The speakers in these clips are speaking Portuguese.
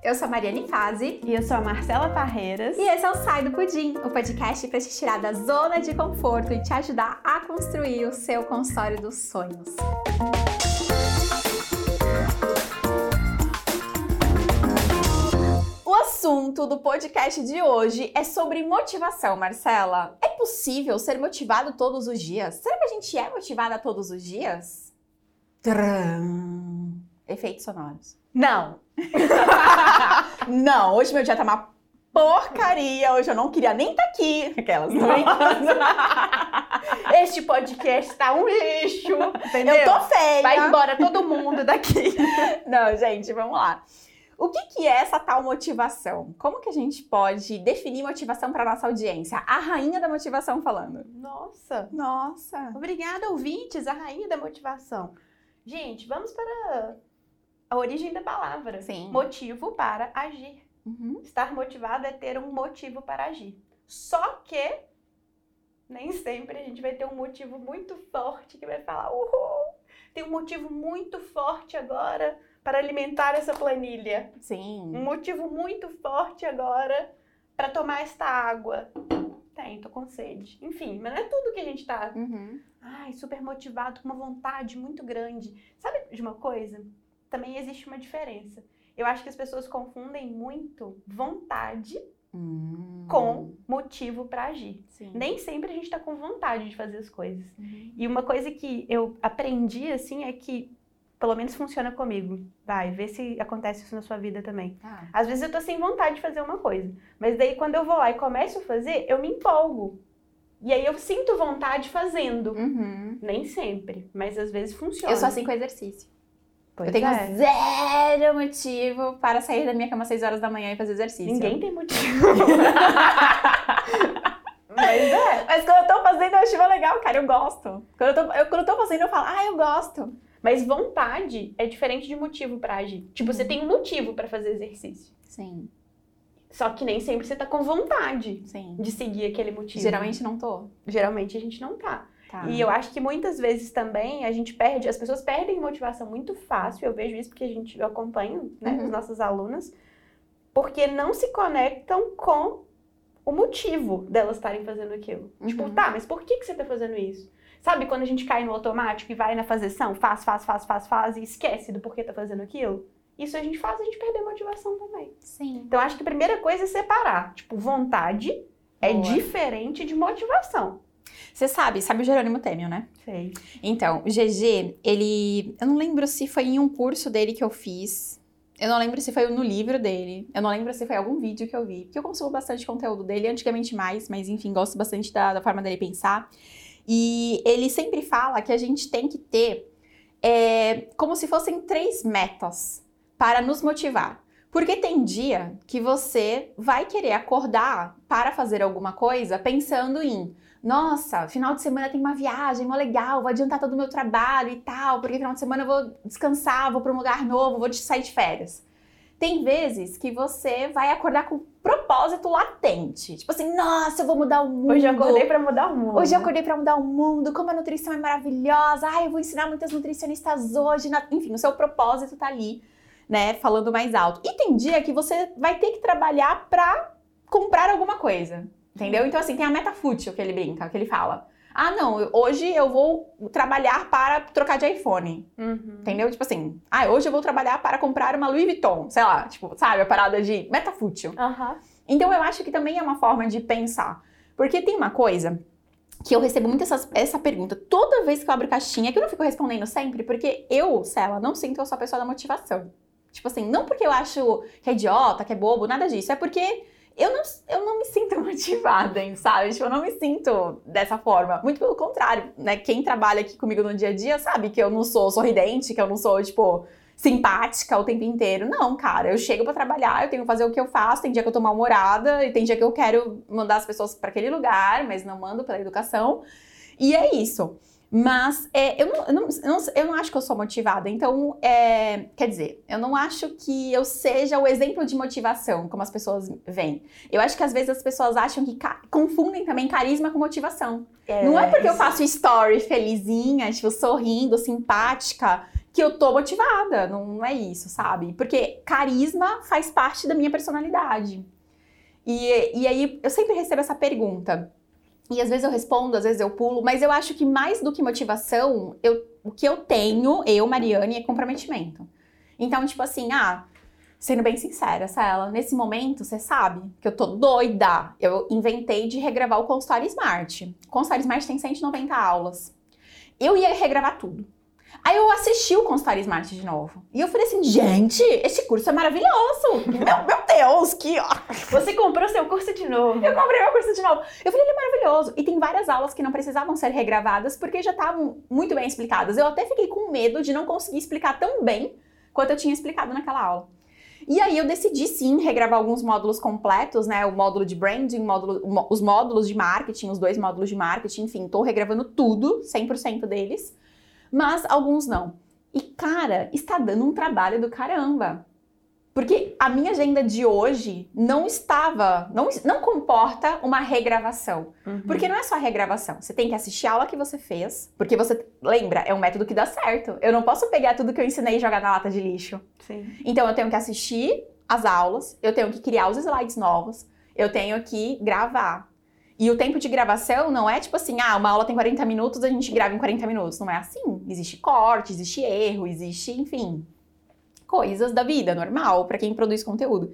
Eu sou a Mariane Fazi. E eu sou a Marcela Parreiras. E esse é o Sai do Pudim, o podcast para te tirar da zona de conforto e te ajudar a construir o seu consultório dos sonhos. O assunto do podcast de hoje é sobre motivação, Marcela. É possível ser motivado todos os dias? Será que a gente é motivada todos os dias? Tcharam. Efeitos sonoros. Não! não, hoje meu dia tá uma porcaria. Hoje eu não queria nem estar tá aqui. Aquelas, não Este podcast tá um lixo. Entendeu? Eu tô feia. Vai embora todo mundo daqui. não, gente, vamos lá. O que, que, é essa tal motivação? Como que a gente pode definir motivação para nossa audiência? A rainha da motivação falando. Nossa! Nossa! Obrigada, ouvintes, a rainha da motivação. Gente, vamos para a origem da palavra. Sim. Motivo para agir. Uhum. Estar motivado é ter um motivo para agir. Só que nem sempre a gente vai ter um motivo muito forte que vai falar: uhul, tem um motivo muito forte agora para alimentar essa planilha. Sim. Um motivo muito forte agora para tomar esta água. Tem, tô com sede. Enfim, mas não é tudo que a gente tá. Uhum. Ai, super motivado, com uma vontade muito grande. Sabe de uma coisa? Também existe uma diferença. Eu acho que as pessoas confundem muito vontade hum. com motivo para agir. Sim. Nem sempre a gente está com vontade de fazer as coisas. Uhum. E uma coisa que eu aprendi assim é que pelo menos funciona comigo. Vai, vê se acontece isso na sua vida também. Ah. Às vezes eu tô sem vontade de fazer uma coisa, mas daí quando eu vou lá e começo a fazer, eu me empolgo. E aí eu sinto vontade fazendo. Uhum. Nem sempre, mas às vezes funciona. Eu sou assim com exercício. Pois eu tenho é. zero motivo para sair da minha cama às 6 horas da manhã e fazer exercício. Ninguém tem motivo. Mas é. Mas quando eu tô fazendo, eu acho legal, cara. Eu gosto. Quando eu tô, eu, quando eu tô fazendo, eu falo, ah, eu gosto. Mas vontade é diferente de motivo pra agir. Tipo, você tem um motivo pra fazer exercício. Sim, Só que nem sempre você tá com vontade sim. de seguir aquele motivo. Geralmente não tô. Geralmente a gente não tá. Tá. E eu acho que muitas vezes também a gente perde, as pessoas perdem motivação muito fácil. Eu vejo isso porque a gente eu acompanho, né, Uhum. as nossas alunas, porque não se conectam com o motivo delas estarem fazendo aquilo. Tipo, Uhum. tá, mas por que, que você tá fazendo isso? Sabe quando a gente cai no automático e vai na fazeção, faz, faz, faz, faz, faz e esquece do porquê tá fazendo aquilo? Isso a gente faz a gente perder a motivação também. Sim. Então acho que a primeira coisa é separar. Tipo, vontade é Boa. diferente de motivação. Você sabe, sabe o Jerônimo Temel, né? Sei. Então, o GG, ele. Eu não lembro se foi em um curso dele que eu fiz. Eu não lembro se foi no livro dele. Eu não lembro se foi algum vídeo que eu vi. Porque eu consumo bastante conteúdo dele, antigamente mais, mas enfim, gosto bastante da, da forma dele pensar. E ele sempre fala que a gente tem que ter é, como se fossem três metas para nos motivar. Porque tem dia que você vai querer acordar para fazer alguma coisa pensando em nossa, final de semana tem uma viagem, mó legal, vou adiantar todo o meu trabalho e tal, porque final de semana eu vou descansar, vou para um lugar novo, vou sair de férias. Tem vezes que você vai acordar com propósito latente. Tipo assim, nossa, eu vou mudar o mundo. Hoje eu acordei pra mudar o mundo. Hoje eu acordei para mudar o mundo, como a nutrição é maravilhosa. Ai, eu vou ensinar muitas nutricionistas hoje. Enfim, o seu propósito tá ali, né, falando mais alto. E tem dia que você vai ter que trabalhar pra comprar alguma coisa. Entendeu? Então, assim, tem a meta fútil que ele brinca, que ele fala. Ah, não, hoje eu vou trabalhar para trocar de iPhone. Uhum. Entendeu? Tipo assim, ah, hoje eu vou trabalhar para comprar uma Louis Vuitton. Sei lá, tipo, sabe? A parada de meta fútil. Aham. Então eu acho que também é uma forma de pensar. Porque tem uma coisa que eu recebo muito essas- essa pergunta toda vez que eu abro caixinha, que eu não fico respondendo sempre, porque eu, Cela, não sinto que eu sou a pessoa da motivação. Tipo assim, não porque eu acho que é idiota, que é bobo, nada disso. É porque eu não, eu não me sinto motivada, sabe? Tipo, eu não me sinto dessa forma. Muito pelo contrário, né? Quem trabalha aqui comigo no dia a dia sabe que eu não sou sorridente, que eu não sou, tipo, simpática o tempo inteiro. Não, cara, eu chego pra trabalhar, eu tenho que fazer o que eu faço. Tem dia que eu tô mal-humorada e tem dia que eu quero mandar as pessoas pra aquele lugar, mas não mando pela educação. E é isso. Mas é, eu, não, eu, não, eu, não, eu não acho que eu sou motivada. Então, é, quer dizer, eu não acho que eu seja o exemplo de motivação, como as pessoas veem. Eu acho que às vezes as pessoas acham que confundem também carisma com motivação. não é porque eu faço story felizinha, tipo, sorrindo, simpática, que eu tô motivada, não é isso, sabe? Porque carisma faz parte da minha personalidade. E, e aí eu sempre recebo essa pergunta. E às vezes eu respondo, às vezes eu pulo, mas eu acho que mais do que motivação, eu, o que eu tenho, eu, Mariane, é comprometimento. Então, tipo assim, ah, sendo bem sincera, Cela, nesse momento, você sabe que eu tô doida. Eu inventei de regravar o Consultório Smart. O Consultório Smart tem 190 aulas. Eu ia regravar tudo. Aí eu assisti o Consultório Smart de novo. E eu falei assim, gente, esse curso é maravilhoso. meu, meu Deus, que ó. Você comprou seu curso de novo. Eu comprei meu curso de novo. Eu falei, ele é maravilhoso. E tem várias aulas que não precisavam ser regravadas porque já estavam muito bem explicadas. Eu até fiquei com medo de não conseguir explicar tão bem quanto eu tinha explicado naquela aula. E aí eu decidi sim regravar alguns módulos completos, né? O módulo de branding, módulo, os módulos de marketing, os dois módulos de marketing, enfim, tô regravando tudo, 100% deles mas alguns não. E cara, está dando um trabalho do caramba. Porque a minha agenda de hoje não estava, não, não comporta uma regravação. Uhum. Porque não é só regravação. Você tem que assistir a aula que você fez. Porque você, lembra, é um método que dá certo. Eu não posso pegar tudo que eu ensinei e jogar na lata de lixo. Sim. Então eu tenho que assistir as aulas, eu tenho que criar os slides novos, eu tenho que gravar. E o tempo de gravação não é tipo assim, ah, uma aula tem 40 minutos, a gente grava em 40 minutos. Não é assim. Existe corte, existe erro, existe, enfim, coisas da vida normal para quem produz conteúdo.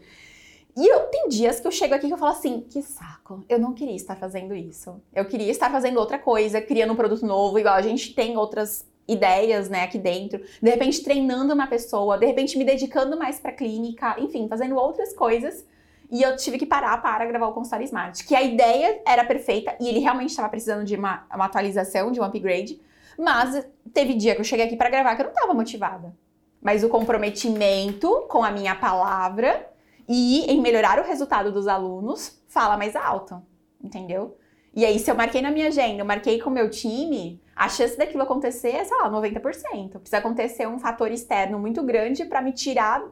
E eu tem dias que eu chego aqui que eu falo assim, que saco, eu não queria estar fazendo isso. Eu queria estar fazendo outra coisa, criando um produto novo, igual a gente tem outras ideias, né, aqui dentro. De repente treinando uma pessoa, de repente me dedicando mais para clínica, enfim, fazendo outras coisas e eu tive que parar para gravar o consultório Smart. Que a ideia era perfeita e ele realmente estava precisando de uma, uma atualização, de um upgrade. Mas teve dia que eu cheguei aqui para gravar que eu não estava motivada. Mas o comprometimento com a minha palavra e em melhorar o resultado dos alunos fala mais alto, entendeu? E aí, se eu marquei na minha agenda, eu marquei com o meu time, a chance daquilo acontecer é, sei lá, 90%. Precisa acontecer um fator externo muito grande para me tirar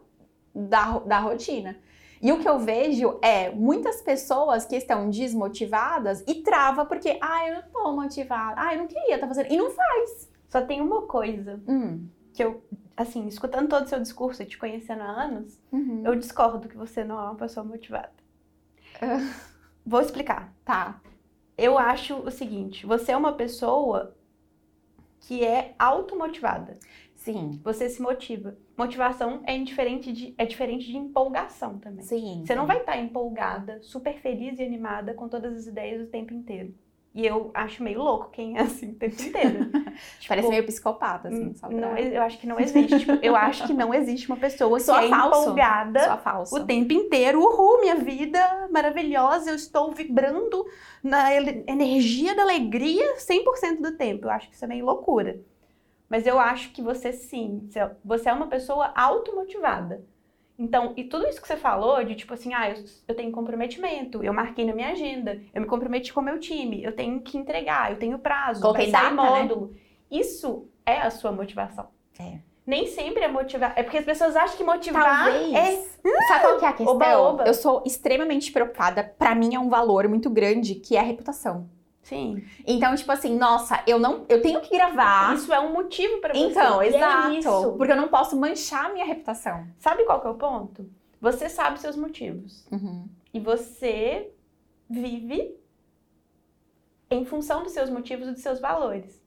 da, da rotina. E o que eu vejo é muitas pessoas que estão desmotivadas e trava porque, ah, eu não tô motivada, ah, eu não queria estar tá fazendo, e não faz. Só tem uma coisa hum. que eu, assim, escutando todo o seu discurso e te conhecendo há anos, uhum. eu discordo que você não é uma pessoa motivada. Uh. Vou explicar. Tá. Eu acho o seguinte, você é uma pessoa que é automotivada. Sim. Você se motiva. Motivação é diferente de, é diferente de empolgação também. Sim. Você não vai estar empolgada, super feliz e animada com todas as ideias o tempo inteiro. E eu acho meio louco quem é assim o tempo inteiro. tipo, Parece meio psicopata, assim, hum, só pra... não, Eu acho que não existe. tipo, eu acho que não existe uma pessoa que é falso. empolgada o tempo inteiro. Uhul, minha vida maravilhosa, eu estou vibrando na energia da alegria 100% do tempo. Eu acho que isso é meio loucura. Mas eu acho que você sim, você é uma pessoa automotivada. Então, e tudo isso que você falou, de tipo assim, ah, eu, eu, tenho comprometimento, eu marquei na minha agenda, eu me comprometi com o meu time, eu tenho que entregar, eu tenho prazo, Coloquei vai sair data, né? módulo. Né? Isso é a sua motivação. É. Nem sempre é motivar. É porque as pessoas acham que motivar Talvez. é. Sabe qual que é a questão? Oba, oba. Eu sou extremamente preocupada. Para mim é um valor muito grande que é a reputação. Sim. Então, tipo assim, nossa, eu não, eu tenho que gravar. Isso é um motivo para você. Então, exato. É. Porque eu não posso manchar a minha reputação. Sabe qual que é o ponto? Você sabe seus motivos. Uhum. E você vive em função dos seus motivos e dos seus valores.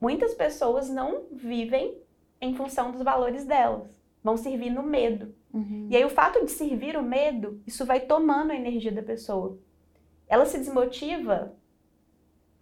Muitas pessoas não vivem em função dos valores delas. Vão servir no medo. Uhum. E aí, o fato de servir o medo, isso vai tomando a energia da pessoa. Ela se desmotiva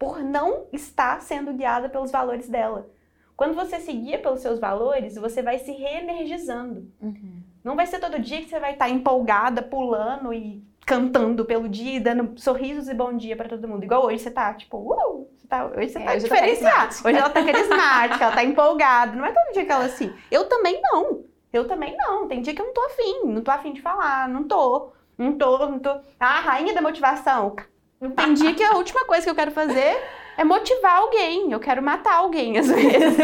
por não estar sendo guiada pelos valores dela. Quando você se guia pelos seus valores, você vai se reenergizando. Uhum. Não vai ser todo dia que você vai estar empolgada, pulando e cantando pelo dia dando sorrisos e bom dia para todo mundo. Igual hoje você tá, tipo, uh, você tá, hoje você é, tá hoje diferenciada. Hoje ela tá carismática, ela tá empolgada. Não é todo dia que ela assim. Eu também não. Eu também não. Tem dia que eu não tô afim, não tô afim de falar, não tô. Não tô, não tô. Ah, rainha da motivação. Entendi que a última coisa que eu quero fazer é motivar alguém. Eu quero matar alguém, às vezes.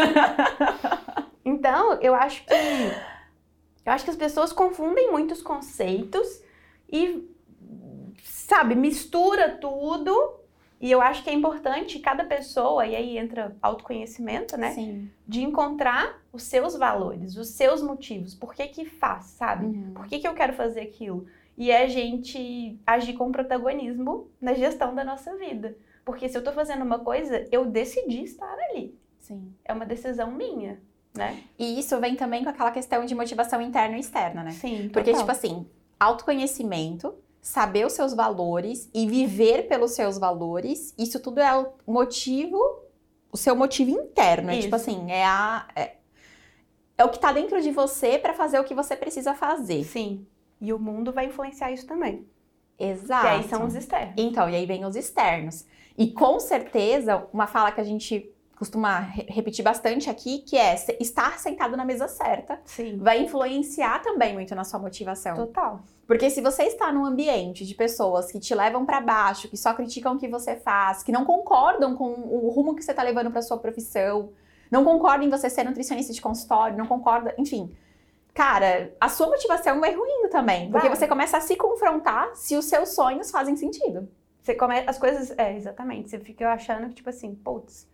então, eu acho que. Eu acho que as pessoas confundem muitos conceitos e, sabe, mistura tudo E eu acho que é importante cada pessoa, e aí entra autoconhecimento, né? Sim. De encontrar os seus valores, os seus motivos. Por que que faz, sabe? Uhum. Por que que eu quero fazer aquilo? E é a gente agir com protagonismo na gestão da nossa vida. Porque se eu tô fazendo uma coisa, eu decidi estar ali. Sim. É uma decisão minha, né? E isso vem também com aquela questão de motivação interna e externa, né? Sim, Porque, total. tipo assim, autoconhecimento, saber os seus valores e viver pelos seus valores, isso tudo é o motivo, o seu motivo interno. É tipo Isso. assim, é a. É, é o que tá dentro de você pra fazer o que você precisa fazer. Sim. E o mundo vai influenciar isso também. Exato. E aí são os externos. Então, e aí vem os externos. E com certeza, uma fala que a gente costuma re- repetir bastante aqui, que é estar sentado na mesa certa, Sim. vai influenciar também muito na sua motivação. Total. Porque se você está num ambiente de pessoas que te levam pra baixo, que só criticam o que você faz, que não concordam com o rumo que você tá levando pra sua profissão, não concordam em você ser nutricionista de consultório, não concorda, enfim. Cara, a sua motivação vai ruindo também, porque Vai. você começa a se confrontar se os seus sonhos fazem sentido. Você começa as coisas, é, exatamente. Você fica achando que tipo assim, putz,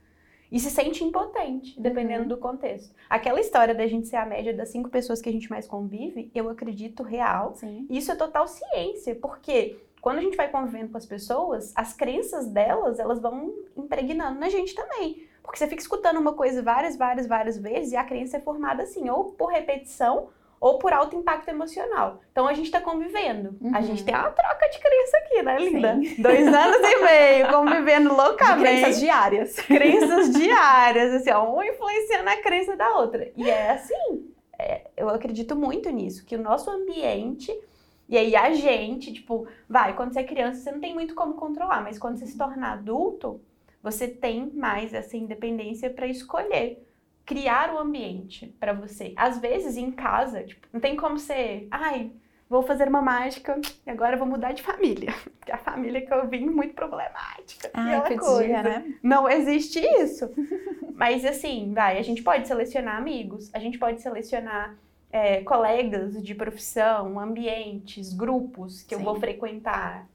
e se sente impotente, dependendo Uhum. do contexto. Aquela história da gente ser a média das cinco pessoas que a gente mais convive, eu acredito real. Sim. Isso é total ciência, porque quando a gente vai convivendo com as pessoas, as crenças delas, elas vão impregnando na gente também. Porque você fica escutando uma coisa várias, várias, várias vezes e a crença é formada assim, ou por repetição ou por alto impacto emocional. Então a gente tá convivendo. A Uhum. gente tem uma troca de crença aqui, né, linda? Sim. Dois anos e meio convivendo De loucamente crenças diárias. crenças diárias, assim, ó, uma influenciando a crença da outra. E é assim, é, eu acredito muito nisso, que o nosso ambiente, e aí a gente, tipo, vai, quando você é criança, você não tem muito como controlar, mas quando você se torna adulto, você tem mais essa independência para escolher. Criar o ambiente para você. Às vezes, em casa, tipo, não tem como ser, ai, vou fazer uma mágica e agora eu vou mudar de família. Porque a família que eu vim muito problemática. Ai, aquela podia, né? não existe isso. Mas assim, vai, a gente pode selecionar amigos, a gente pode selecionar é, colegas de profissão, ambientes, grupos que eu Sim. vou frequentar.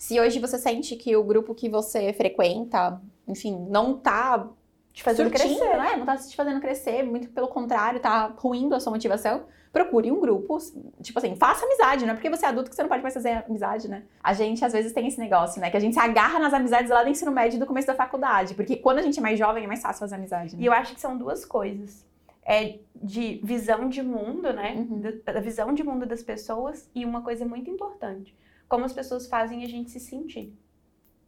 Se hoje você sente que o grupo que você frequenta, enfim, não tá Te fazendo surtindo, crescer. né? Não tá te fazendo crescer, muito pelo contrário, tá ruindo a sua motivação. Procure um grupo, tipo assim, faça amizade, não é porque você é adulto que você não pode mais fazer amizade, né? A gente às vezes tem esse negócio, né? Que a gente se agarra nas amizades lá do ensino médio do começo da faculdade. Porque quando a gente é mais jovem é mais fácil fazer amizade. Né? E eu acho que são duas coisas. É de visão de mundo, né? Uhum. Da, da visão de mundo das pessoas e uma coisa muito importante. Como as pessoas fazem a gente se sentir.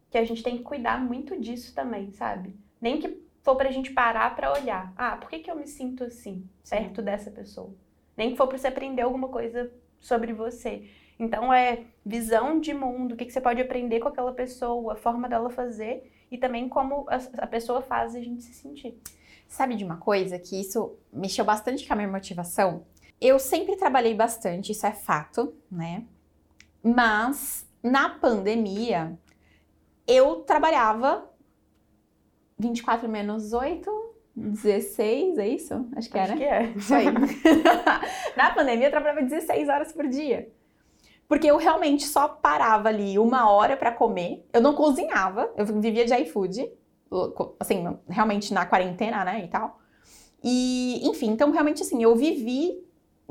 Que a gente tem que cuidar muito disso também, sabe? Nem que for pra gente parar pra olhar. Ah, por que, que eu me sinto assim, perto dessa pessoa? Nem que for pra você aprender alguma coisa sobre você. Então é visão de mundo, o que, que você pode aprender com aquela pessoa, a forma dela fazer e também como a, a pessoa faz a gente se sentir. Sabe de uma coisa que isso mexeu bastante com a minha motivação? Eu sempre trabalhei bastante, isso é fato, né? Mas na pandemia eu trabalhava 24 menos 8, 16, é isso? Acho que era. Acho que é. Isso aí. Na pandemia eu trabalhava 16 horas por dia. Porque eu realmente só parava ali uma hora pra comer. Eu não cozinhava, eu vivia de iFood. Assim, realmente na quarentena, né, e tal. E, enfim, então realmente assim, eu vivi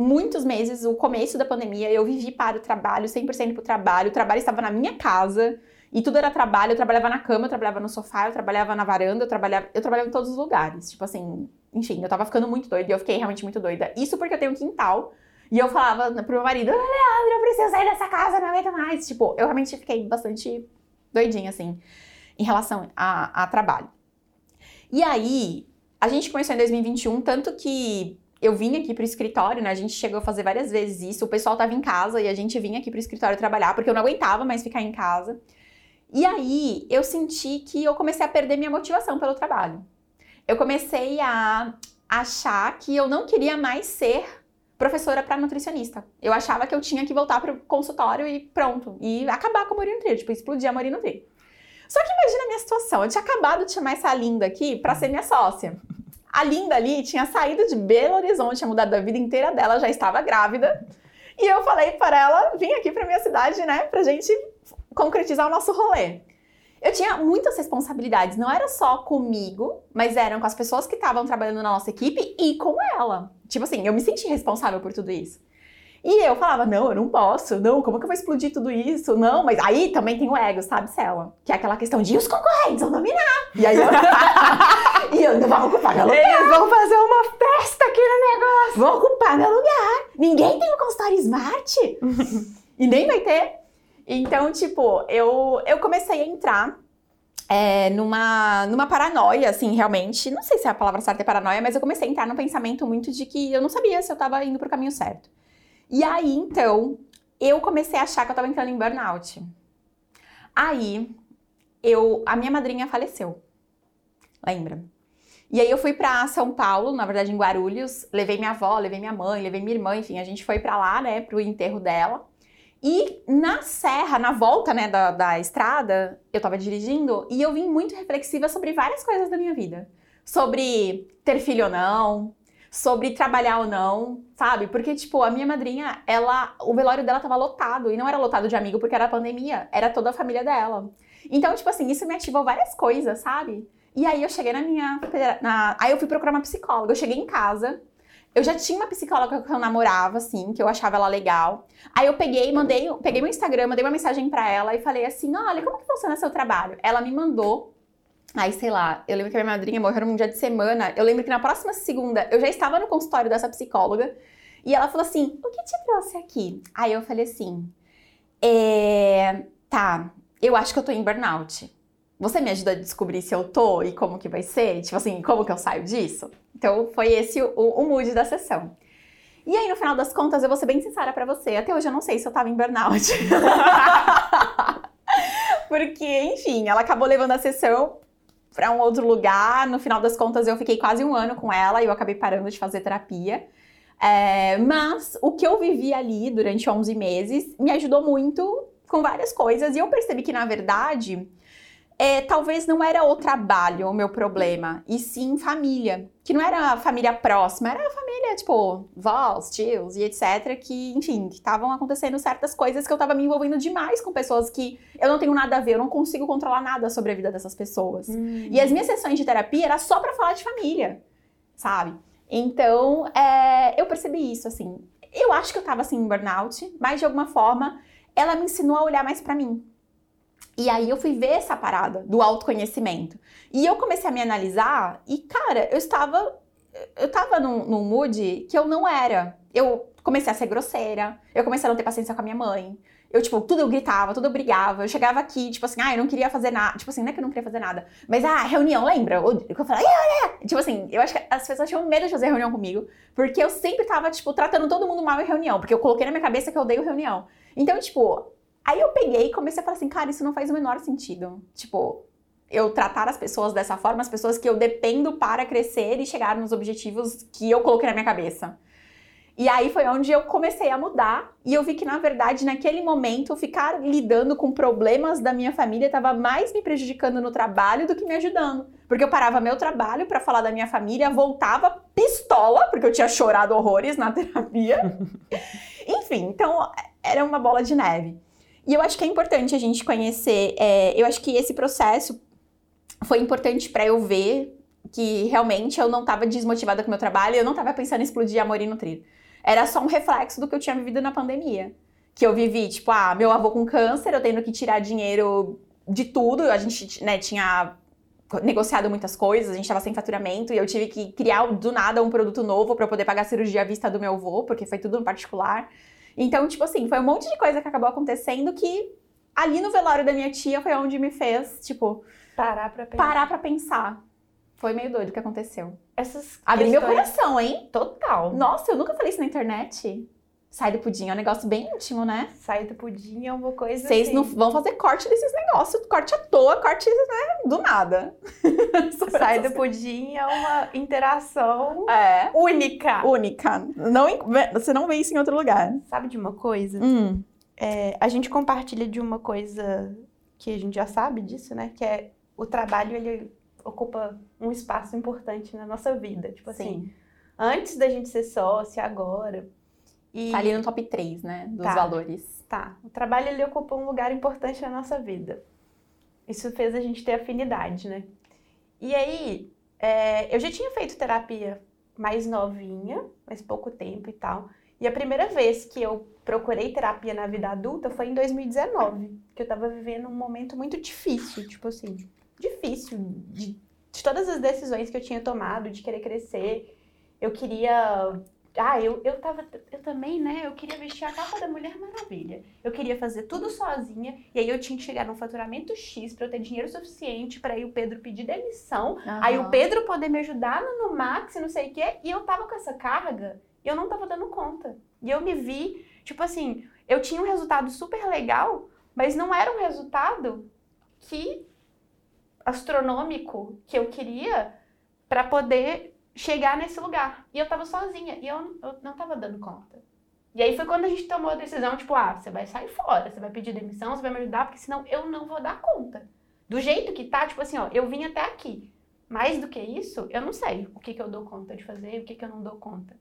muitos meses, o começo da pandemia, eu vivi para o trabalho, 100% para o trabalho. O trabalho estava na minha casa. E tudo era trabalho, eu trabalhava na cama, eu trabalhava no sofá, eu trabalhava na varanda, eu trabalhava, eu trabalhava em todos os lugares. Tipo assim, enfim, eu tava ficando muito doida e eu fiquei realmente muito doida. Isso porque eu tenho um quintal. E eu falava pro meu marido, ah, Leandro, eu preciso sair dessa casa, não aguento mais. Tipo, eu realmente fiquei bastante doidinha, assim, em relação a, a trabalho. E aí, a gente começou em 2021, tanto que eu vim aqui pro escritório, né? A gente chegou a fazer várias vezes isso. O pessoal tava em casa e a gente vinha aqui pro escritório trabalhar, porque eu não aguentava mais ficar em casa. E aí, eu senti que eu comecei a perder minha motivação pelo trabalho. Eu comecei a achar que eu não queria mais ser professora para nutricionista. Eu achava que eu tinha que voltar pro consultório e pronto. E acabar com a Morinho Nutri, tipo, explodir a Morinho Nutri. Só que imagina a minha situação. Eu tinha acabado de chamar essa linda aqui para ser minha sócia. A linda ali tinha saído de Belo Horizonte, tinha mudado a vida inteira dela, já estava grávida. E eu falei para ela vir aqui para minha cidade, né, pra gente concretizar o nosso rolê. eu tinha muitas responsabilidades. Não era só comigo, mas eram com as pessoas que estavam trabalhando na nossa equipe e com ela. Tipo assim, eu me senti responsável por tudo isso. E eu falava, não, eu não posso, não, como que eu vou explodir tudo isso? Não, mas aí também tem o ego, sabe, Cela? Que é aquela questão de os concorrentes vão dominar. E aí eu. e eu não vou ocupar meu lugar. Eles vão fazer uma festa aqui no negócio. Vou ocupar meu lugar. Ninguém tem um consultório smart. e nem vai ter. Então, tipo, eu, eu comecei a entrar é, numa, numa paranoia, assim, realmente. Não sei se a palavra certa é paranoia, mas eu comecei a entrar num pensamento muito de que eu não sabia se eu tava indo pro caminho certo. E aí, então, eu comecei a achar que eu tava entrando em burnout. Aí, eu, a minha madrinha faleceu. Lembra? E aí eu fui para São Paulo, na verdade em Guarulhos, levei minha avó, levei minha mãe, levei minha irmã, enfim, a gente foi para lá, né, pro enterro dela. E na serra, na volta, né, da, da estrada, eu tava dirigindo e eu vim muito reflexiva sobre várias coisas da minha vida. Sobre ter filho ou não, sobre trabalhar ou não, sabe? Porque, tipo, a minha madrinha, ela, o velório dela tava lotado, e não era lotado de amigo porque era pandemia, era toda a família dela. Então, tipo assim, isso me ativou várias coisas, sabe? E aí eu cheguei na minha. Na, aí eu fui procurar uma psicóloga. Eu cheguei em casa. Eu já tinha uma psicóloga que eu namorava, assim, que eu achava ela legal. Aí eu peguei, mandei, peguei meu Instagram, mandei uma mensagem para ela e falei assim: olha, como que funciona seu trabalho? Ela me mandou Aí, sei lá, eu lembro que a minha madrinha morreu num dia de semana. Eu lembro que na próxima segunda eu já estava no consultório dessa psicóloga e ela falou assim: O que te trouxe aqui? Aí eu falei assim: é, Tá, eu acho que eu tô em burnout. Você me ajuda a descobrir se eu tô e como que vai ser? Tipo assim, como que eu saio disso? Então foi esse o, o mood da sessão. E aí, no final das contas, eu vou ser bem sincera para você. Até hoje eu não sei se eu tava em burnout. Porque, enfim, ela acabou levando a sessão para um outro lugar. No final das contas, eu fiquei quase um ano com ela e eu acabei parando de fazer terapia. É, mas o que eu vivi ali durante 11 meses me ajudou muito com várias coisas e eu percebi que, na verdade, é, talvez não era o trabalho o meu problema, e sim família. Que não era família próxima, era família, tipo, vós, tios e etc. Que, enfim, que estavam acontecendo certas coisas que eu tava me envolvendo demais com pessoas que eu não tenho nada a ver, eu não consigo controlar nada sobre a vida dessas pessoas. Hum. E as minhas sessões de terapia era só para falar de família, sabe? Então, é, eu percebi isso, assim. Eu acho que eu tava assim em burnout, mas de alguma forma ela me ensinou a olhar mais para mim, e aí eu fui ver essa parada do autoconhecimento. E eu comecei a me analisar e, cara, eu estava. Eu tava num, num mood que eu não era. Eu comecei a ser grosseira, eu comecei a não ter paciência com a minha mãe. Eu, tipo, tudo eu gritava, tudo eu brigava. Eu chegava aqui, tipo assim, ah, eu não queria fazer nada. Tipo assim, não é que eu não queria fazer nada. Mas, ah, reunião, lembra? Eu, eu falei, ah, é. Tipo assim, eu acho que as pessoas tinham medo de fazer reunião comigo. Porque eu sempre tava, tipo, tratando todo mundo mal em reunião. Porque eu coloquei na minha cabeça que eu odeio reunião. Então, tipo, Aí eu peguei e comecei a falar assim, cara, isso não faz o menor sentido. Tipo, eu tratar as pessoas dessa forma, as pessoas que eu dependo para crescer e chegar nos objetivos que eu coloquei na minha cabeça. E aí foi onde eu comecei a mudar e eu vi que na verdade naquele momento ficar lidando com problemas da minha família estava mais me prejudicando no trabalho do que me ajudando, porque eu parava meu trabalho para falar da minha família, voltava pistola porque eu tinha chorado horrores na terapia. Enfim, então era uma bola de neve. E eu acho que é importante a gente conhecer. É, eu acho que esse processo foi importante para eu ver que realmente eu não estava desmotivada com o meu trabalho, eu não estava pensando em explodir amor e nutrir. Era só um reflexo do que eu tinha vivido na pandemia. Que eu vivi, tipo, ah, meu avô com câncer, eu tendo que tirar dinheiro de tudo. A gente, né, tinha negociado muitas coisas, a gente estava sem faturamento e eu tive que criar do nada um produto novo para poder pagar a cirurgia à vista do meu avô, porque foi tudo no particular. Então, tipo assim, foi um monte de coisa que acabou acontecendo que ali no velório da minha tia foi onde me fez, tipo, parar pra pensar. Parar pra pensar. Foi meio doido o que aconteceu. Essas Abri questões... meu coração, hein? Total. Nossa, eu nunca falei isso na internet. Sai do pudim é um negócio bem íntimo, né? Sai do pudim é uma coisa Vocês assim. não vão fazer corte desses negócios, corte à toa, corte né, do nada. Sai do pudim é uma interação é. única. Única. Não, você não vê isso em outro lugar. Sabe de uma coisa? Hum. É, a gente compartilha de uma coisa que a gente já sabe disso, né? Que é o trabalho, ele ocupa um espaço importante na nossa vida. Tipo assim, Sim. assim, antes da gente ser sócia, agora e... Tá ali no top 3, né? Dos tá, valores. Tá. O trabalho ele ocupa um lugar importante na nossa vida. Isso fez a gente ter afinidade, né? E aí, é, eu já tinha feito terapia mais novinha, mais pouco tempo e tal. E a primeira vez que eu procurei terapia na vida adulta foi em 2019, que eu tava vivendo um momento muito difícil, tipo assim, difícil de, de todas as decisões que eu tinha tomado, de querer crescer. Eu queria ah, eu, eu tava. Eu também, né? Eu queria vestir a capa da Mulher Maravilha. Eu queria fazer tudo sozinha. E aí eu tinha que chegar num faturamento X pra eu ter dinheiro suficiente para aí o Pedro pedir demissão. Uhum. Aí o Pedro poder me ajudar no, no Max, não sei o quê. E eu tava com essa carga e eu não tava dando conta. E eu me vi, tipo assim, eu tinha um resultado super legal, mas não era um resultado que astronômico que eu queria para poder chegar nesse lugar. E eu tava sozinha e eu, eu não tava dando conta. E aí foi quando a gente tomou a decisão, tipo, ah, você vai sair fora, você vai pedir demissão, você vai me ajudar, porque senão eu não vou dar conta. Do jeito que tá, tipo assim, ó, eu vim até aqui. Mais do que isso, eu não sei o que, que eu dou conta de fazer e o que, que eu não dou conta.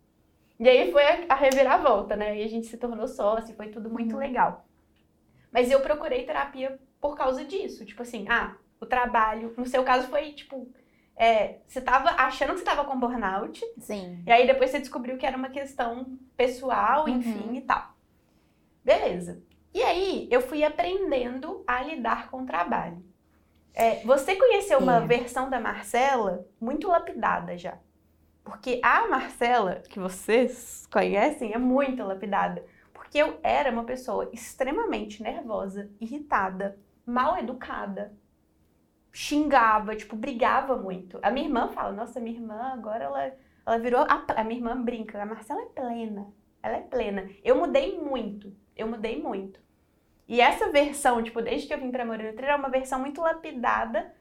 E aí foi a, a reviravolta, né? E a gente se tornou sócio, foi tudo muito uhum. legal. Mas eu procurei terapia por causa disso. Tipo assim, ah, o trabalho. No seu caso foi, tipo, é, você estava achando que você estava com burnout. Sim. E aí depois você descobriu que era uma questão pessoal, uhum. enfim e tal. Beleza. E aí eu fui aprendendo a lidar com o trabalho. É, você conheceu uma é. versão da Marcela muito lapidada já. Porque a Marcela, que vocês conhecem, é muito lapidada. Porque eu era uma pessoa extremamente nervosa, irritada, mal educada, xingava, tipo, brigava muito. A minha irmã fala, nossa, minha irmã agora ela, ela virou. A, a minha irmã brinca, a Marcela é plena. Ela é plena. Eu mudei muito. Eu mudei muito. E essa versão, tipo, desde que eu vim pra Moreno Trilha, é uma versão muito lapidada,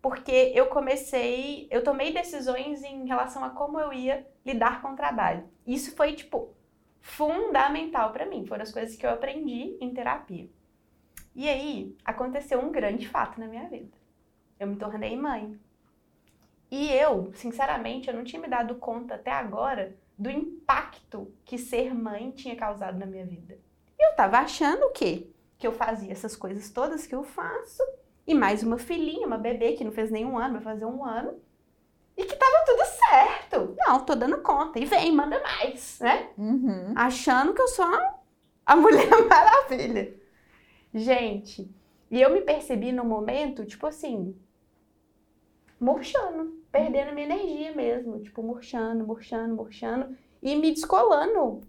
porque eu comecei, eu tomei decisões em relação a como eu ia lidar com o trabalho. Isso foi, tipo, fundamental para mim. Foram as coisas que eu aprendi em terapia. E aí, aconteceu um grande fato na minha vida eu me tornei mãe. E eu, sinceramente, eu não tinha me dado conta até agora do impacto que ser mãe tinha causado na minha vida. Eu tava achando o quê? Que eu fazia essas coisas todas que eu faço, e mais uma filhinha, uma bebê que não fez nenhum ano, vai fazer um ano, e que tava tudo certo. Não, tô dando conta. E vem, manda mais, né? Uhum. Achando que eu sou a Mulher Maravilha. Gente, e eu me percebi no momento, tipo assim, murchando, perdendo minha energia mesmo, tipo, murchando, murchando, murchando e me descolando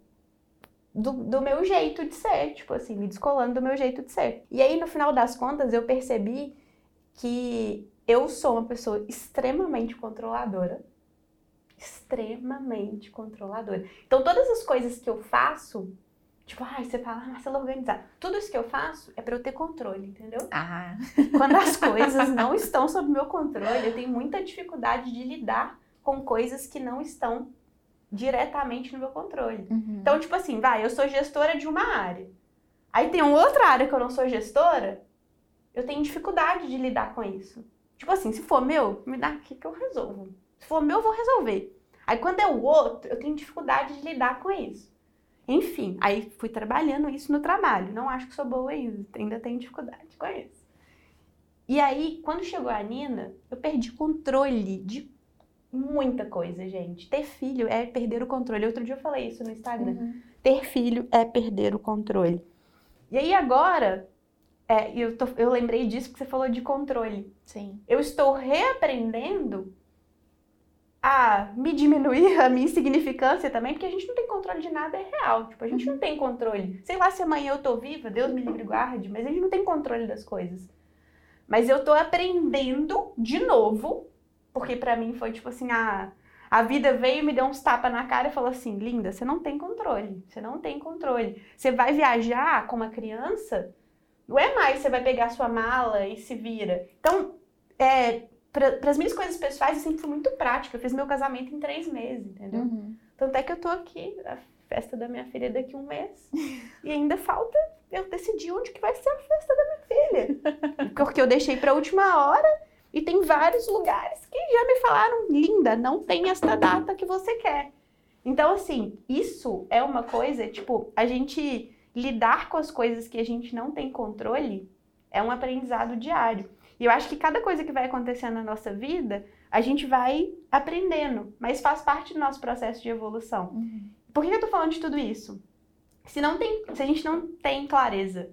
do, do meu jeito de ser, tipo assim, me descolando do meu jeito de ser. E aí, no final das contas, eu percebi que eu sou uma pessoa extremamente controladora. Extremamente controladora. Então, todas as coisas que eu faço, Tipo, ai, você fala, ah, Marcela organizada. Tudo isso que eu faço é para eu ter controle, entendeu? Ah. Quando as coisas não estão sob meu controle, eu tenho muita dificuldade de lidar com coisas que não estão diretamente no meu controle. Uhum. Então, tipo assim, vai, eu sou gestora de uma área. Aí tem uma outra área que eu não sou gestora, eu tenho dificuldade de lidar com isso. Tipo assim, se for meu, me dá aqui que eu resolvo. Se for meu, eu vou resolver. Aí quando é o outro, eu tenho dificuldade de lidar com isso. Enfim, aí fui trabalhando isso no trabalho. Não acho que sou boa ainda, ainda tenho dificuldade com isso. E aí, quando chegou a Nina, eu perdi controle de muita coisa, gente. Ter filho é perder o controle. Outro dia eu falei isso no Instagram. Uhum. Ter filho é perder o controle. E aí agora, é, eu, tô, eu lembrei disso porque você falou de controle. Sim. Eu estou reaprendendo a me diminuir a minha insignificância também, porque a gente não tem controle de nada, é real. Tipo, a gente não tem controle. Sei lá se amanhã eu tô viva, Deus me livre guarde, mas a gente não tem controle das coisas. Mas eu tô aprendendo de novo, porque para mim foi tipo assim, a, a vida veio me deu uns tapas na cara e falou assim, linda, você não tem controle, você não tem controle. Você vai viajar com uma criança, não é mais você vai pegar sua mala e se vira. Então, é, para as minhas coisas pessoais, eu sempre fui muito prática. Eu fiz meu casamento em três meses, entendeu? Uhum. Tanto é que eu tô aqui, a festa da minha filha é daqui a um mês. e ainda falta eu decidir onde que vai ser a festa da minha filha. Porque eu deixei para a última hora e tem vários lugares que já me falaram, linda, não tem esta data que você quer. Então, assim, isso é uma coisa, tipo, a gente lidar com as coisas que a gente não tem controle é um aprendizado diário. E eu acho que cada coisa que vai acontecendo na nossa vida, a gente vai aprendendo, mas faz parte do nosso processo de evolução. Uhum. Por que eu tô falando de tudo isso? Se, não tem, se a gente não tem clareza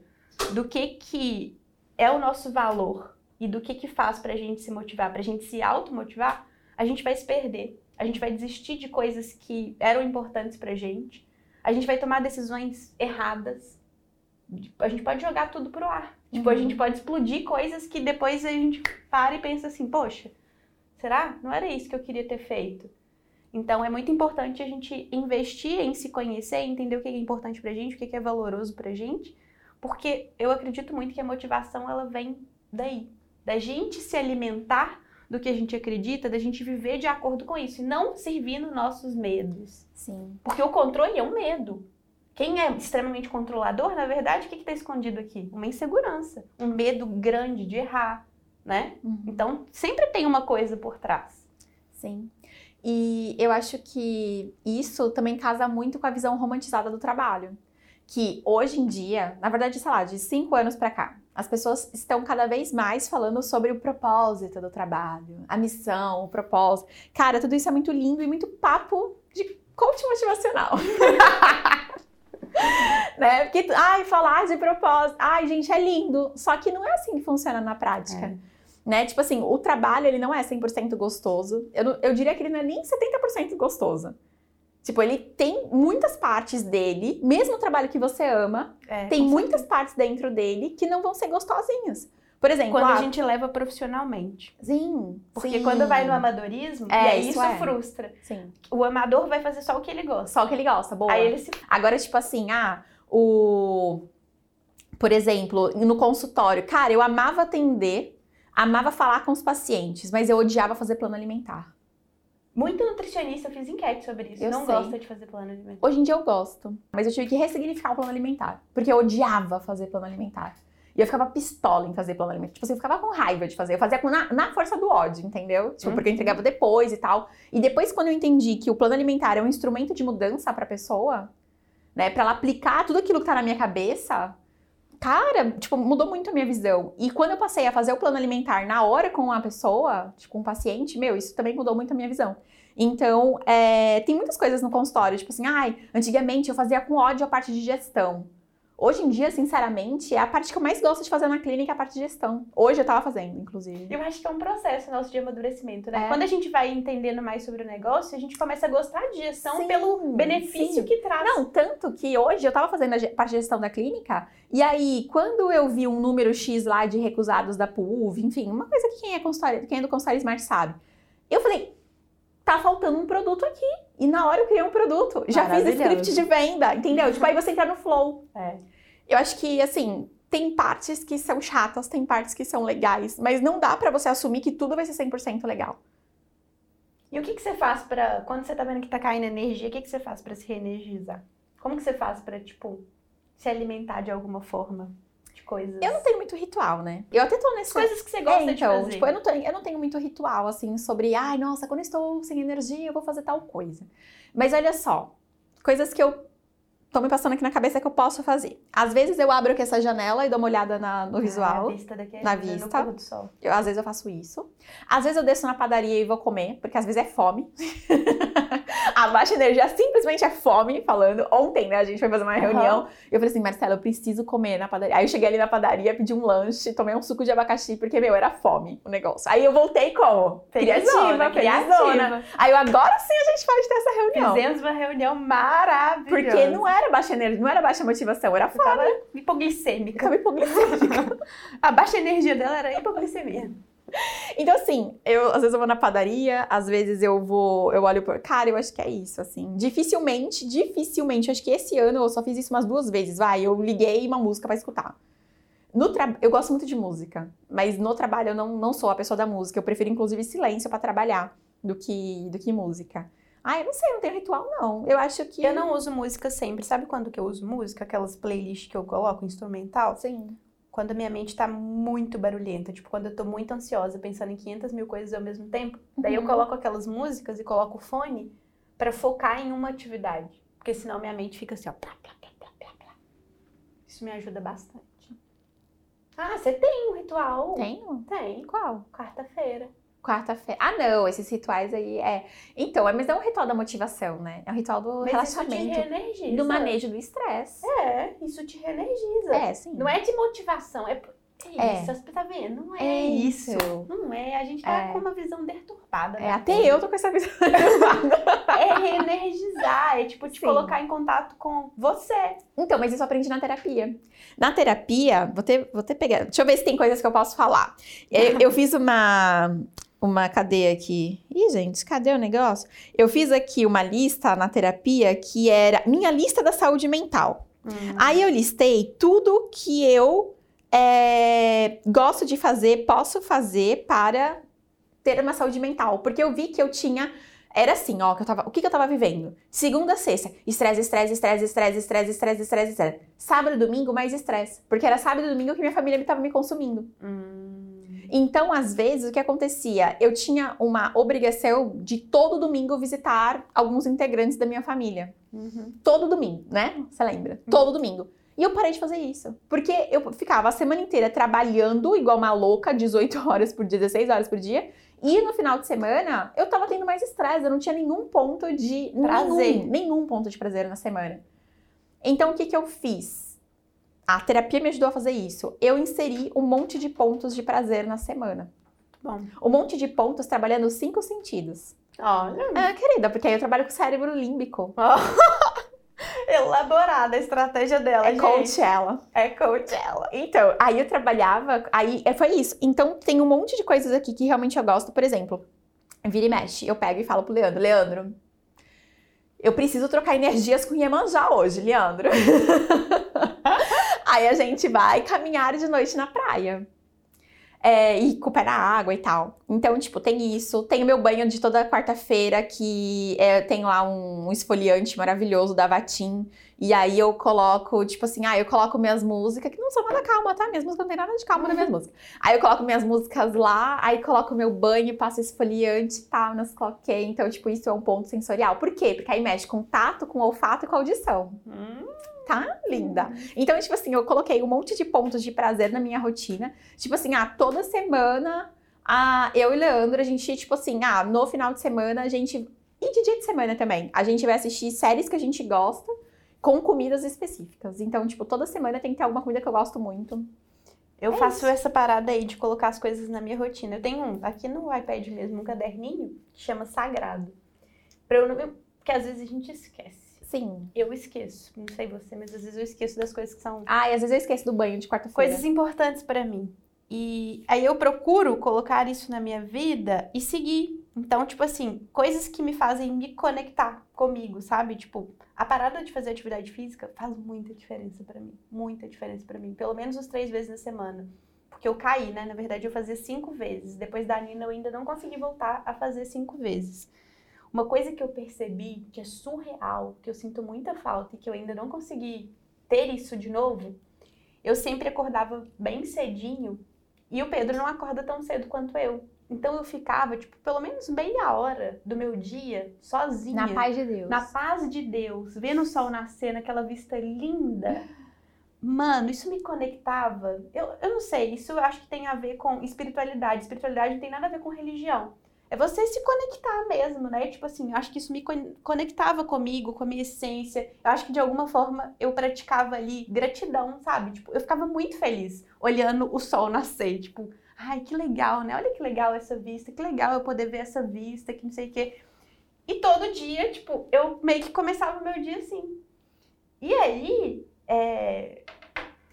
do que, que é o nosso valor e do que, que faz pra gente se motivar, pra gente se automotivar, a gente vai se perder. A gente vai desistir de coisas que eram importantes pra gente. A gente vai tomar decisões erradas. A gente pode jogar tudo pro ar. Tipo, a Uhum. gente pode explodir coisas que depois a gente para e pensa assim, poxa, será? Não era isso que eu queria ter feito. Então é muito importante a gente investir em se conhecer, entender o que é importante pra gente, o que é valoroso pra gente, porque eu acredito muito que a motivação ela vem daí, da gente se alimentar do que a gente acredita, da gente viver de acordo com isso e não servindo nossos medos. Sim. Porque o controle é um medo. Quem é extremamente controlador, na verdade, o que está escondido aqui? Uma insegurança, um medo grande de errar, né? Uhum. Então sempre tem uma coisa por trás. Sim. E eu acho que isso também casa muito com a visão romantizada do trabalho. Que hoje em dia, na verdade, sei lá, de cinco anos pra cá, as pessoas estão cada vez mais falando sobre o propósito do trabalho, a missão, o propósito. Cara, tudo isso é muito lindo e muito papo de coach motivacional. né? Porque, ai, falar de propósito, ai, gente, é lindo. Só que não é assim que funciona na prática É. né? Tipo assim, o trabalho, ele não é 100% gostoso. Eu, eu diria que ele não é nem 70% gostoso. Tipo, ele tem muitas partes dele, mesmo o trabalho que você ama, É, tem muitas partes dentro dele que não vão ser gostosinhas. Por exemplo, Quando ah, a gente leva profissionalmente. sim, Porque sim, quando vai no amadorismo, É, e aí isso isso é. frustra. Sim, O amador vai fazer só o que ele gosta. só o que ele gosta, boa. Aí ele se. Agora, tipo assim, ah, o. Por exemplo, no consultório, cara, eu amava atender, amava falar com os pacientes, mas eu odiava fazer plano alimentar. Muito nutricionista, eu fiz enquete sobre isso. Eu não sei. gosta de fazer plano alimentar. Hoje em dia eu gosto, mas eu tive que ressignificar o plano alimentar, porque eu odiava fazer plano alimentar. E eu ficava pistola em fazer plano alimentar. Tipo assim, eu ficava com raiva de fazer. Eu fazia na, na força do ódio, entendeu? Tipo, porque eu Uhum. entregava depois e tal. E depois, quando eu entendi que o plano alimentar é um instrumento de mudança pra pessoa, né? Pra ela aplicar tudo aquilo que tá na minha cabeça, cara, tipo, mudou muito a minha visão. E quando eu passei a fazer o plano alimentar na hora com a pessoa, tipo, com o paciente, meu, isso também mudou muito a minha visão. Então, é, tem muitas coisas no consultório, tipo assim, ai, antigamente eu fazia com ódio a parte de gestão. Hoje em dia, sinceramente, é a parte que eu mais gosto de fazer na clínica, é a parte de gestão. Hoje eu tava fazendo, inclusive. Eu acho que é um processo nosso de amadurecimento, né? É. Quando a gente vai entendendo mais sobre o negócio, a gente começa a gostar de gestão Sim, pelo benefício sim. que traz. Não, tanto que hoje eu tava fazendo a parte de gestão da clínica, e aí, quando eu vi um número X lá de recusados da PUV, enfim, uma coisa que quem é, consultório, quem é do consultório Smart sabe, eu falei, tá faltando um produto aqui. E na hora eu criei um produto. Já fiz script de venda, entendeu? tipo, aí você entra no flow. É. Eu acho que, assim, tem partes que são chatas, tem partes que são legais, mas não dá pra você assumir que tudo vai ser 100% legal. E o que, que você faz pra. Quando você tá vendo que tá caindo energia, o que, que você faz pra se reenergizar? Como que você faz pra, tipo, se alimentar de alguma forma coisas? Eu não tenho muito ritual, né? Eu até tô nesse... Coisas que você gosta É, de então, fazer. tipo, eu não, tenho, eu não tenho muito ritual, assim, sobre, ai, nossa, quando eu estou sem energia, eu vou fazer tal coisa. Mas olha só, coisas que eu tô me passando aqui na cabeça que eu posso fazer. Às vezes eu abro aqui essa janela e dou uma olhada na- no visual. Ah, vista daqui Na ajuda no vista. do sol. Eu, às vezes eu faço isso. Às vezes eu desço na padaria e vou comer, porque às vezes é fome. a baixa energia simplesmente é fome, falando. Ontem, né, a gente foi fazer uma reunião. E eu falei assim, Marcela, eu preciso comer na padaria. Aí eu cheguei ali na padaria, pedi um lanche, tomei um suco de abacaxi, porque, meu, era fome o negócio. Aí eu voltei como? Felizona, criativa, criativa. Aí eu, agora sim a gente pode ter essa reunião. Fizemos uma reunião maravilhosa. Porque não era baixa energia, não era baixa motivação, era fome. tava Eu hipoglicêmica. tava hipoglicêmica. A baixa energia dela era hipoglicemia. Então, assim, eu às vezes eu vou na padaria, às vezes eu vou, eu olho por. Cara, eu acho que é isso, assim. Dificilmente, dificilmente, acho que esse ano eu só fiz isso umas duas vezes. Vai, eu liguei uma música pra escutar. No tra... Eu gosto muito de música, mas no trabalho eu não, não sou a pessoa da música. Eu prefiro, inclusive, silêncio pra trabalhar do que, do que música. Ah, eu não sei, não tenho ritual, não. Eu acho que. Eu não uso música sempre. Sabe quando que eu uso música? Aquelas playlists que eu coloco, instrumental? Sim. Quando a minha mente tá muito barulhenta. Tipo, quando eu tô muito ansiosa, pensando em 500 mil coisas ao mesmo tempo. Daí eu Uhum. coloco aquelas músicas e coloco o fone pra focar em uma atividade. Porque senão minha mente fica assim, ó. Plá, plá, plá, plá, plá, plá. Isso me ajuda bastante. Ah, você tem um ritual? Tenho? Tem. Qual? Quarta-feira. Quarta-feira. Ah, não, esses rituais aí é. Então, é, mas é um ritual da motivação, né? É um ritual do Mas relaxamento, isso te reenergiza. do manejo do estresse. É, isso te reenergiza. É, sim. Não é de motivação, é. É É. isso, você tá vendo? Não é, É isso. isso. Não é, a gente tá É. com uma visão deturpada. É, da até eu tô com essa visão. É reenergizar, é tipo te Sim. colocar em contato com você. Então, mas isso eu aprendi na terapia. Na terapia, vou ter, vou ter pegar. Deixa eu ver se tem coisas que eu posso falar. Eu, eu fiz uma, uma cadeia aqui. Ih, gente, cadê o negócio? Eu fiz aqui uma lista na terapia que era minha lista da saúde mental. Aí eu listei tudo que eu é, gosto de fazer, posso fazer para ter uma saúde mental. Porque eu vi que eu tinha. Era assim, ó, que eu tava, o que, que eu tava vivendo? Segunda sexta, estresse, estresse, estresse, estresse, estresse, estresse, estresse, estresse. Sábado e domingo, mais estresse. Porque era sábado e domingo que minha família estava me consumindo. Hum. Então, às vezes, o que acontecia? Eu tinha uma obrigação de todo domingo visitar alguns integrantes da minha família. Uhum. Todo domingo, né? Você lembra? Todo domingo. E eu parei de fazer isso. Porque eu ficava a semana inteira trabalhando igual uma louca, 18 horas por dia, 16 horas por dia. E no final de semana, eu tava tendo mais estresse. Eu não tinha nenhum ponto de... Prazer. Nenhum, nenhum ponto de prazer na semana. Então, o que que eu fiz? A terapia me ajudou a fazer isso. Eu inseri um monte de pontos de prazer na semana. Bom. Um monte de pontos trabalhando os cinco sentidos. Olha. Ah, querida, porque aí eu trabalho com o cérebro límbico. Elaborada a estratégia dela, É gente. coach ela. É coach ela. Então, aí eu trabalhava, aí é, foi isso. Então, tem um monte de coisas aqui que realmente eu gosto. Por exemplo, vira e mexe, eu pego e falo pro Leandro, Leandro, eu preciso trocar energias com Iemanjá hoje, Leandro. aí a gente vai caminhar de noite na praia. É, e com o pé na água e tal. Então, tipo, tem isso. Tem o meu banho de toda quarta-feira, que é, tem lá um esfoliante maravilhoso da Vatim. E aí eu coloco, tipo assim, ah, eu coloco minhas músicas, que não são nada calma, tá? Minhas músicas não tem nada de calma nas minhas músicas. Aí eu coloco minhas músicas lá, aí coloco meu banho, passo esfoliante e tal, nas coloquei. Então, tipo, isso é um ponto sensorial. Por quê? Porque aí mexe com tato, com olfato e com audição. Hum. Tá? Linda. Então, tipo assim, eu coloquei um monte de pontos de prazer na minha rotina. Tipo assim, ah, toda semana, ah, eu e Leandro, a gente, tipo assim, ah, no final de semana a gente. E de dia de semana também. A gente vai assistir séries que a gente gosta com comidas específicas. Então, tipo, toda semana tem que ter alguma comida que eu gosto muito. Eu É faço isso. essa parada aí de colocar as coisas na minha rotina. Eu tenho um, aqui no iPad mesmo, um caderninho que chama Sagrado. Pra eu não. Porque às vezes a gente esquece. Sim. Eu esqueço. Não sei você, mas às vezes eu esqueço das coisas que são Ah, e às vezes eu esqueço do banho de quarta-feira. coisas importantes pra mim. E aí eu procuro colocar isso na minha vida e seguir. Então, tipo assim, coisas que me fazem me conectar comigo, sabe? Tipo, a parada de fazer atividade física faz muita diferença pra mim. Muita diferença pra mim. Pelo menos uns três vezes na semana. Porque eu caí, né? Na verdade, eu fazia cinco vezes. Depois da Nina, eu ainda não consegui voltar a fazer cinco vezes. Uma coisa que eu percebi que é surreal, que eu sinto muita falta e que eu ainda não consegui ter isso de novo, eu sempre acordava bem cedinho e o Pedro não acorda tão cedo quanto eu. Então eu ficava, tipo, pelo menos meia hora do meu dia sozinha. Na paz de Deus. Na paz de Deus, vendo o sol nascer naquela vista linda. Mano, isso me conectava. Eu, eu não sei, isso eu acho que tem a ver com espiritualidade. Espiritualidade não tem nada a ver com religião. É você se conectar mesmo, né? Tipo assim, eu acho que isso me con- conectava comigo, com a minha essência. Eu acho que de alguma forma eu praticava ali gratidão, sabe? Tipo, eu ficava muito feliz olhando o sol nascer. Tipo, ai, que legal, né? Olha que legal essa vista, que legal eu poder ver essa vista, que não sei o quê. E todo dia, tipo, eu meio que começava o meu dia assim. E aí, é,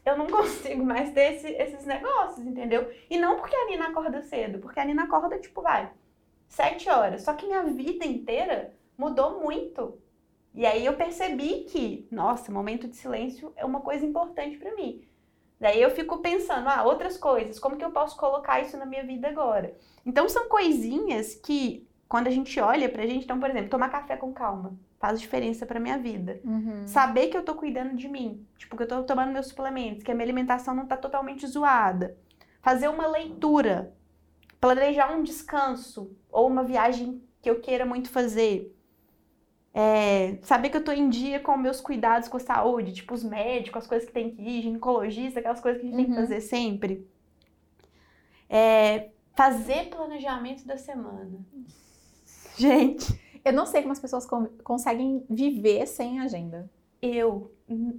eu não consigo mais ter esse- esses negócios, entendeu? E não porque a Nina acorda cedo, porque a Nina acorda, tipo, vai, sete horas. Só que minha vida inteira mudou muito. E aí eu percebi que, nossa, momento de silêncio é uma coisa importante pra mim. Daí eu fico pensando, ah, outras coisas, como que eu posso colocar isso na minha vida agora? Então são coisinhas que, quando a gente olha pra gente, então, por exemplo, tomar café com calma faz diferença pra minha vida. Uhum. Saber que eu tô cuidando de mim, tipo, que eu tô tomando meus suplementos, que a minha alimentação não tá totalmente zoada. Fazer uma leitura, planejar um descanso ou uma viagem que eu queira muito fazer. É, saber que eu tô em dia com meus cuidados com a saúde, tipo os médicos, as coisas que tem que ir, ginecologista, aquelas coisas que a gente tem que Uhum. fazer sempre. É, fazer planejamento da semana. Gente, Eu não sei como as pessoas con- conseguem viver sem agenda. Eu,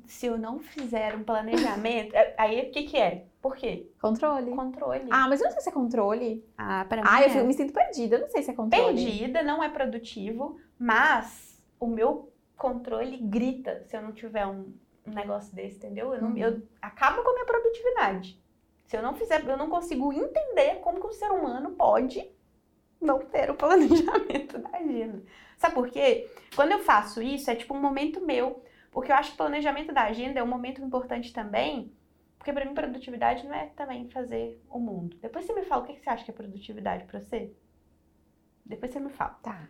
se eu não fizer um planejamento, é- aí o que que é? Por quê? Controle. Controle. Ah, mas eu não sei se é controle. Ah, pra mim Ah, eu, é. fico- me sinto perdida. Eu não sei se é controle. perdida, não é produtivo, mas o meu controle grita se eu não tiver um, um negócio desse, entendeu? Eu, não, Uhum. eu acaba com a minha produtividade. Se eu não fizer, eu não consigo entender como que o ser humano pode não ter o planejamento da agenda. Sabe por quê? Quando eu faço isso, é tipo um momento meu, porque eu acho que o planejamento da agenda é um momento importante também, porque pra mim produtividade não é também fazer o mundo. Depois você me fala o que você acha que é produtividade pra você? Depois você me fala. Tá.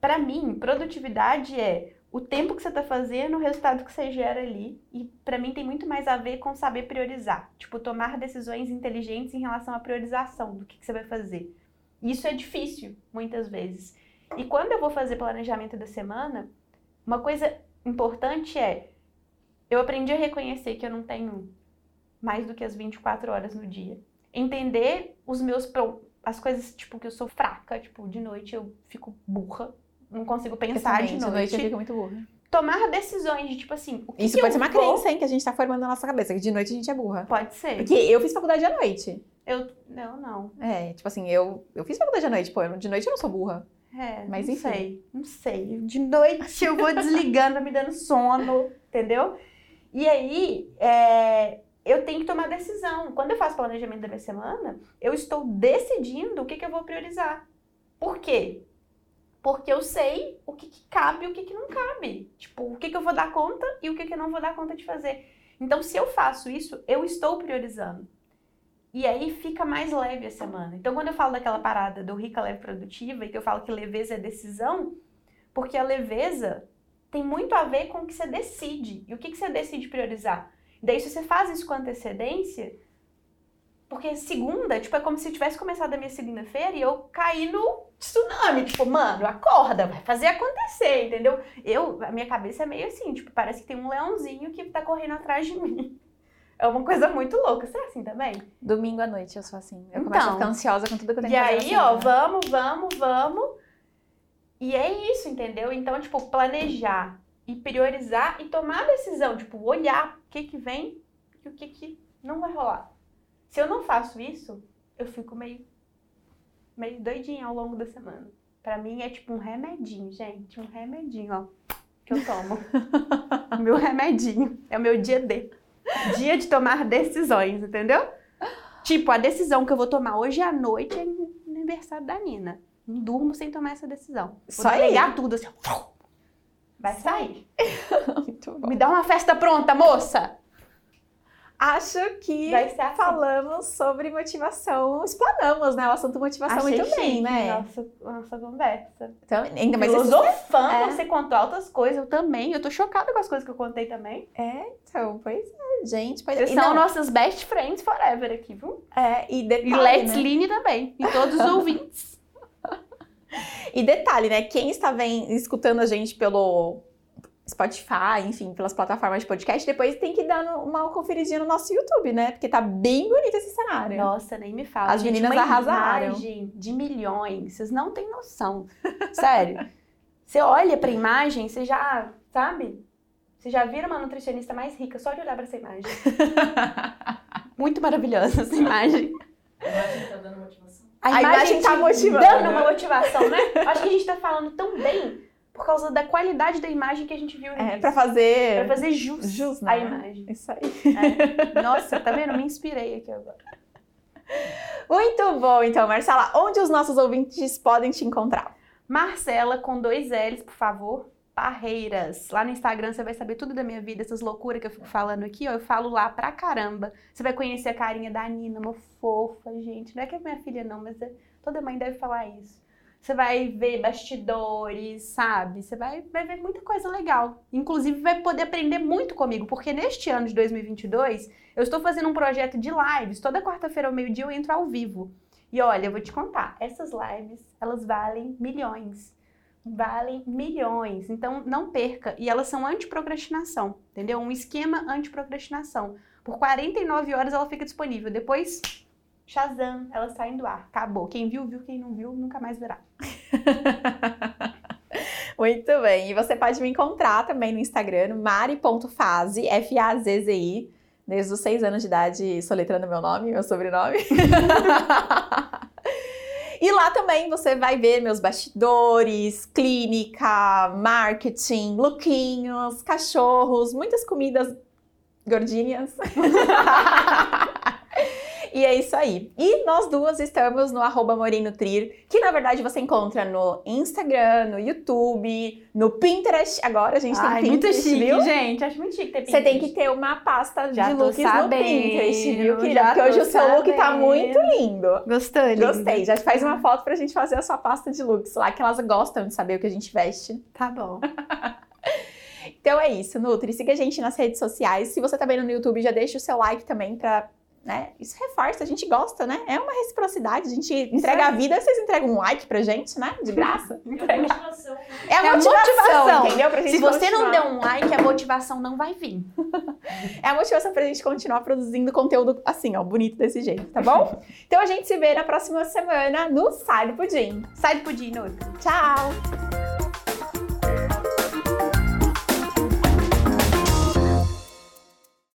Pra mim, produtividade é o tempo que você tá fazendo, o resultado que você gera ali. E pra mim tem muito mais a ver com saber priorizar. Tipo, tomar decisões inteligentes em relação à priorização do que, que você vai fazer. Isso é difícil, muitas vezes. E quando eu vou fazer planejamento da semana, uma coisa importante é eu aprendi a reconhecer que eu não tenho mais do que as 24 horas no dia. Entender os meus pro- as coisas tipo que eu sou fraca, tipo, de noite eu fico burra, não consigo pensar de Exatamente, noite. eu fico muito burra. Tomar decisões de tipo assim, o que Isso que pode ser uma vou- crença, hein, que a gente tá formando na nossa cabeça, que de noite a gente é burra. Pode ser. Porque eu fiz faculdade à noite. Eu não, não. É, tipo assim, eu, eu fiz faculdade à noite, pô, eu- de noite eu não sou burra. É, Mas não enfim. sei, não sei. De noite eu vou desligando, me dando sono, entendeu? E aí, é, eu tenho que tomar decisão. Quando eu faço planejamento da minha semana, eu estou decidindo o que, que eu vou priorizar. Por quê? Porque eu sei o que, que cabe e o que, que não cabe. Tipo, o que, que eu vou dar conta e o que, que eu não vou dar conta de fazer. Então, se eu faço isso, eu estou priorizando. E aí fica mais leve a semana. Então, quando eu falo daquela parada do rica, leve, produtiva, e que eu falo que leveza é decisão, porque a leveza tem muito a ver com o que você decide. E o que, que você decide priorizar? Daí, se você faz isso com antecedência, porque segunda, tipo, é como se tivesse começado a minha segunda-feira e eu caí no tsunami. Tipo, mano, acorda, vai fazer acontecer, entendeu? Eu, a minha cabeça é meio assim, tipo, parece que tem um leãozinho que tá correndo atrás de mim. É uma coisa muito louca. Você é assim também? Domingo à noite eu sou assim. Eu Então. começo a ficar ansiosa com tudo que eu tenho E que fazer. aí, na ó, semana. vamos, vamos, vamos. E é isso, entendeu? Então, tipo, planejar e priorizar e tomar decisão, tipo, olhar o que que vem e o que que não vai rolar. Se eu não faço isso, eu fico meio meio doidinha ao longo da semana. Pra mim é tipo um remedinho, gente, um remedinho, ó, que eu tomo. meu remedinho, é o meu dia D. Dia de tomar decisões, entendeu? Tipo, a decisão que eu vou tomar hoje à noite é no aniversário da Nina. Não durmo sem tomar essa decisão. Vou Só delegar tudo assim. Vai sair. Muito bom. Me dá uma festa pronta, moça! Acho que assim. falamos sobre motivação, explanamos, né? O assunto motivação Achei muito bem, né? Nossa, nossa conversa. Então, ainda mais Filosofando, É. você contou altas coisas, eu também. Eu tô chocada com as coisas que eu contei também. É, então, pois é, gente. Pois... Eles E, são não, nossas best friends forever aqui, viu? é, e E detalhe, Let's né? Line também. E todos os ouvintes. E detalhe, né? Quem está vem, escutando a gente pelo Spotify, enfim, pelas plataformas de podcast, depois tem que dar no- uma conferidinha no nosso YouTube, né? Porque tá bem bonito esse cenário. Nossa, nem me fala. As gente, meninas uma arrasaram. imagem de milhões. Vocês não têm noção. Sério. Você olha pra imagem, você já, sabe? Você já vira uma nutricionista mais rica só de olhar pra essa imagem. Muito maravilhosa essa imagem. A imagem tá dando motivação. A imagem tá te motivando, Dando né? uma motivação, né? Acho que a gente tá falando tão bem por causa da qualidade da imagem que a gente viu no É, pra fazer. Pra fazer jus, Jus, a né? imagem. Isso aí. É. Nossa, tá vendo? Me inspirei aqui agora. Muito bom, então, Marcela. Onde os nossos ouvintes podem te encontrar? Marcela com dois L's, por favor. Parreiras. Lá no Instagram você vai saber tudo da minha vida, essas loucuras que eu fico falando aqui, ó. Eu falo lá pra caramba. Você vai conhecer a carinha da Nina, uma fofa, gente. Não é que é minha filha, não, mas é- toda mãe deve falar isso. Você vai ver bastidores, sabe? Você vai, vai ver muita coisa legal. Inclusive, vai poder aprender muito comigo, porque neste ano de 2022, eu estou fazendo um projeto de lives. Toda quarta-feira ao meio-dia eu entro ao vivo. E olha, eu vou te contar, essas lives, elas valem milhões. valem milhões. Então, não perca. E elas são anti-procrastinação, entendeu? Um esquema anti-procrastinação. Por 49 horas ela fica disponível. Depois, Shazam, elas saem do ar. Acabou. Quem viu, viu. Quem não viu, nunca mais verá. Muito bem. E você pode me encontrar também no Instagram, mari.fase, F-A-Z-Z-I. Desde os seis anos de idade, soletrando meu nome, meu sobrenome. E lá também você vai ver meus bastidores, clínica, marketing, lookinhos, cachorros, muitas comidas gordinhas. E é isso aí. E nós duas estamos no arroba Morinutrir, que na verdade você encontra no Instagram, no YouTube, no Pinterest. Agora a gente Ai, tem muito Pinterest, chique, viu? gente. Acho muito chique ter Você tem que Pinterest. ter uma pasta Já de looks no sabendo, Pinterest, viu, querida? Porque hoje tô o seu look tá sabendo. muito lindo. Gostou, linda? Gostei. Já faz uma foto pra gente fazer a sua pasta de looks lá, que elas gostam de saber o que a gente veste. Tá bom. Então é isso, Nutri. Siga a gente nas redes sociais. Se você tá vendo no YouTube, já deixa o seu like também pra. Né? Isso reforça, a gente gosta, né? É uma reciprocidade. A gente entrega a vida, vocês entregam um like pra gente, né? De graça. É a motivação, né? É a É a motivação, motivação. entendeu? Pra gente Se você não continuar. der um like, a motivação não vai vir. É a motivação pra gente continuar produzindo conteúdo assim, ó, bonito desse jeito, tá bom? então a gente se vê na próxima semana no Sai do Pudim. Sai do pudim, Nutri. Tchau!